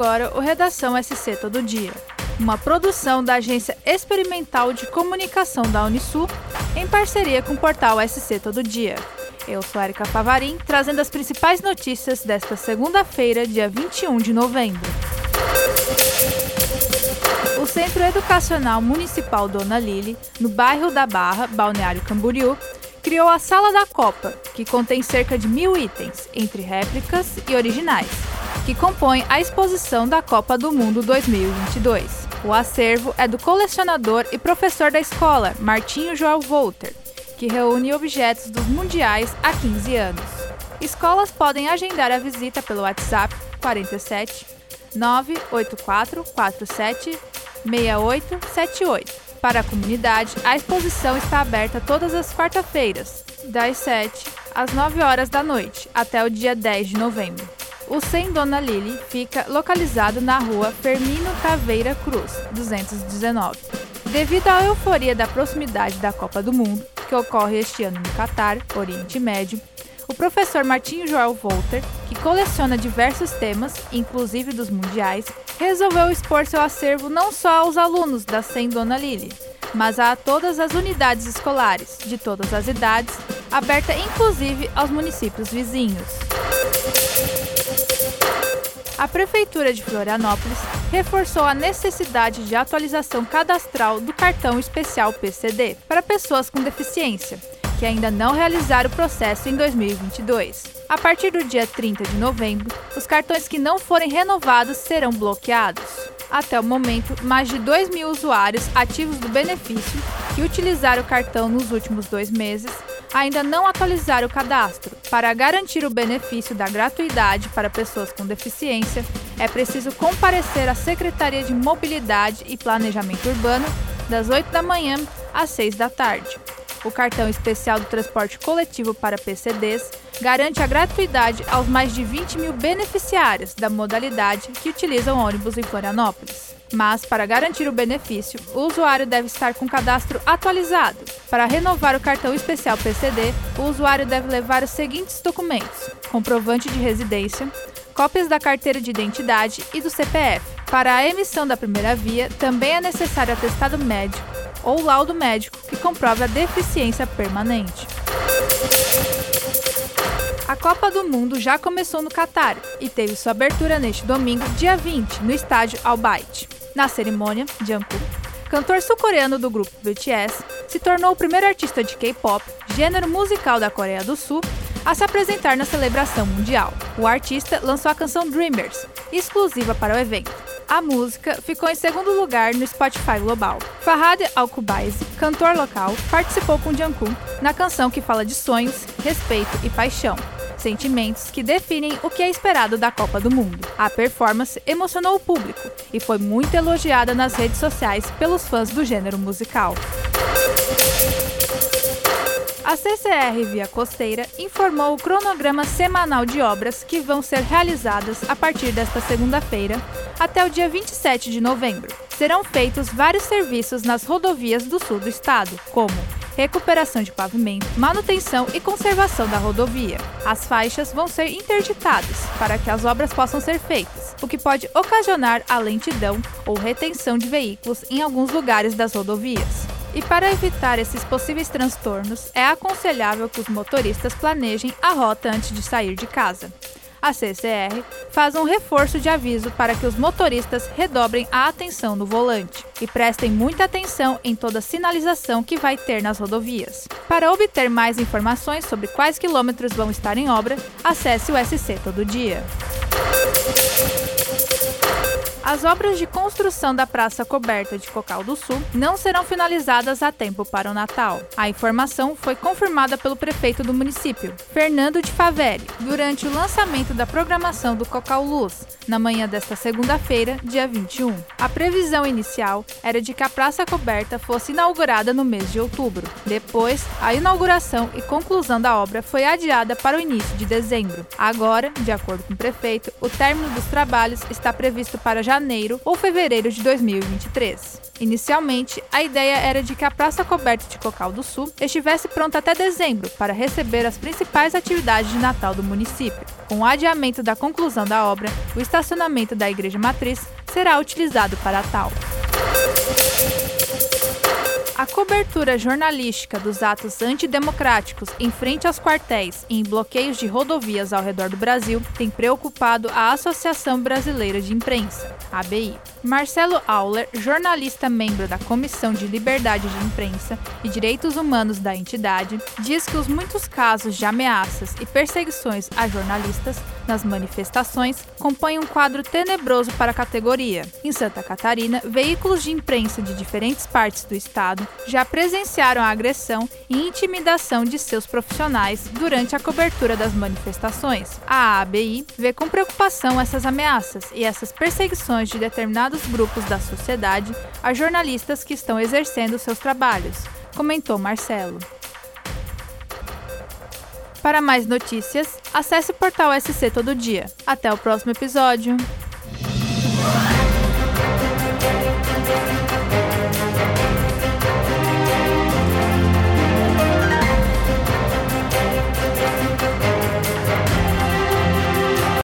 agora o Redação SC Todo Dia, uma produção da Agência Experimental de Comunicação da Unisul, em parceria com o portal SC Todo Dia. Eu sou Erika Favarim, trazendo as principais notícias desta segunda-feira, dia 21 de novembro. O Centro Educacional Municipal Dona Lili, no bairro da Barra, Balneário Camboriú, criou a Sala da Copa, que contém cerca de mil itens, entre réplicas e originais, que compõem a exposição da Copa do Mundo 2022. O acervo é do colecionador e professor da escola, Martinho João Volter, que reúne objetos dos mundiais há 15 anos. Escolas podem agendar a visita pelo WhatsApp 47 984 47 6878 para a comunidade, a exposição está aberta todas as quarta-feiras, das 7 às 9 horas da noite, até o dia 10 de novembro. O Sem Dona Lili fica localizado na rua Fermino Taveira Cruz, 219. Devido à euforia da proximidade da Copa do Mundo, que ocorre este ano no Catar, Oriente Médio, o professor Martinho Joel Volter, que coleciona diversos temas, inclusive dos mundiais, resolveu expor seu acervo não só aos alunos da SEM Dona Lili, mas a todas as unidades escolares, de todas as idades, aberta inclusive aos municípios vizinhos. A Prefeitura de Florianópolis reforçou a necessidade de atualização cadastral do cartão especial PCD para pessoas com deficiência que ainda não realizaram o processo em 2022. A partir do dia 30 de novembro, os cartões que não forem renovados serão bloqueados. Até o momento, mais de 2 mil usuários ativos do benefício que utilizaram o cartão nos últimos dois meses ainda não atualizaram o cadastro. Para garantir o benefício da gratuidade para pessoas com deficiência, é preciso comparecer à Secretaria de Mobilidade e Planejamento Urbano das 8 da manhã às 6 da tarde. O cartão especial do transporte coletivo para PCDs garante a gratuidade aos mais de 20 mil beneficiários da modalidade que utilizam ônibus em Florianópolis. Mas, para garantir o benefício, o usuário deve estar com o cadastro atualizado. Para renovar o cartão especial PCD, o usuário deve levar os seguintes documentos: comprovante de residência, cópias da carteira de identidade e do CPF. Para a emissão da primeira via, também é necessário atestado médico ou laudo médico que comprove a deficiência permanente. A Copa do Mundo já começou no Catar e teve sua abertura neste domingo, dia 20, no estádio Al Bayt. Na cerimônia, Jungkook, cantor sul-coreano do grupo BTS, se tornou o primeiro artista de K-pop, gênero musical da Coreia do Sul, a se apresentar na celebração mundial. O artista lançou a canção Dreamers, exclusiva para o evento. A música ficou em segundo lugar no Spotify Global. Farhad Alkubaisi, cantor local, participou com Jungkook na canção que fala de sonhos, respeito e paixão, sentimentos que definem o que é esperado da Copa do Mundo. A performance emocionou o público e foi muito elogiada nas redes sociais pelos fãs do gênero musical. A CCR Via Costeira informou o cronograma semanal de obras que vão ser realizadas a partir desta segunda-feira até o dia 27 de novembro. Serão feitos vários serviços nas rodovias do sul do estado, como recuperação de pavimento, manutenção e conservação da rodovia. As faixas vão ser interditadas para que as obras possam ser feitas, o que pode ocasionar a lentidão ou retenção de veículos em alguns lugares das rodovias. E para evitar esses possíveis transtornos, é aconselhável que os motoristas planejem a rota antes de sair de casa. A CCR faz um reforço de aviso para que os motoristas redobrem a atenção no volante e prestem muita atenção em toda sinalização que vai ter nas rodovias. Para obter mais informações sobre quais quilômetros vão estar em obra, acesse o SC Todo Dia. As obras de construção da praça coberta de Cocal do Sul não serão finalizadas a tempo para o Natal. A informação foi confirmada pelo prefeito do município, Fernando de Favelli, durante o lançamento da programação do Cocal Luz, na manhã desta segunda-feira, dia 21. A previsão inicial era de que a praça coberta fosse inaugurada no mês de outubro. Depois, a inauguração e conclusão da obra foi adiada para o início de dezembro. Agora, de acordo com o prefeito, o término dos trabalhos está previsto para janeiro janeiro ou fevereiro de 2023. Inicialmente, a ideia era de que a Praça Coberta de Cocal do Sul estivesse pronta até dezembro para receber as principais atividades de Natal do município. Com o adiamento da conclusão da obra, o estacionamento da Igreja Matriz será utilizado para tal. A cobertura jornalística dos atos antidemocráticos em frente aos quartéis e em bloqueios de rodovias ao redor do Brasil tem preocupado a Associação Brasileira de Imprensa, ABI. Marcelo Auler, jornalista membro da Comissão de Liberdade de Imprensa e Direitos Humanos da entidade, diz que os muitos casos de ameaças e perseguições a jornalistas nas manifestações compõem um quadro tenebroso para a categoria. Em Santa Catarina, veículos de imprensa de diferentes partes do estado já presenciaram a agressão e intimidação de seus profissionais durante a cobertura das manifestações. A ABI vê com preocupação essas ameaças e essas perseguições de determinados grupos da sociedade a jornalistas que estão exercendo seus trabalhos, comentou Marcelo. Para mais notícias, acesse o portal SC Todo Dia. Até o próximo episódio!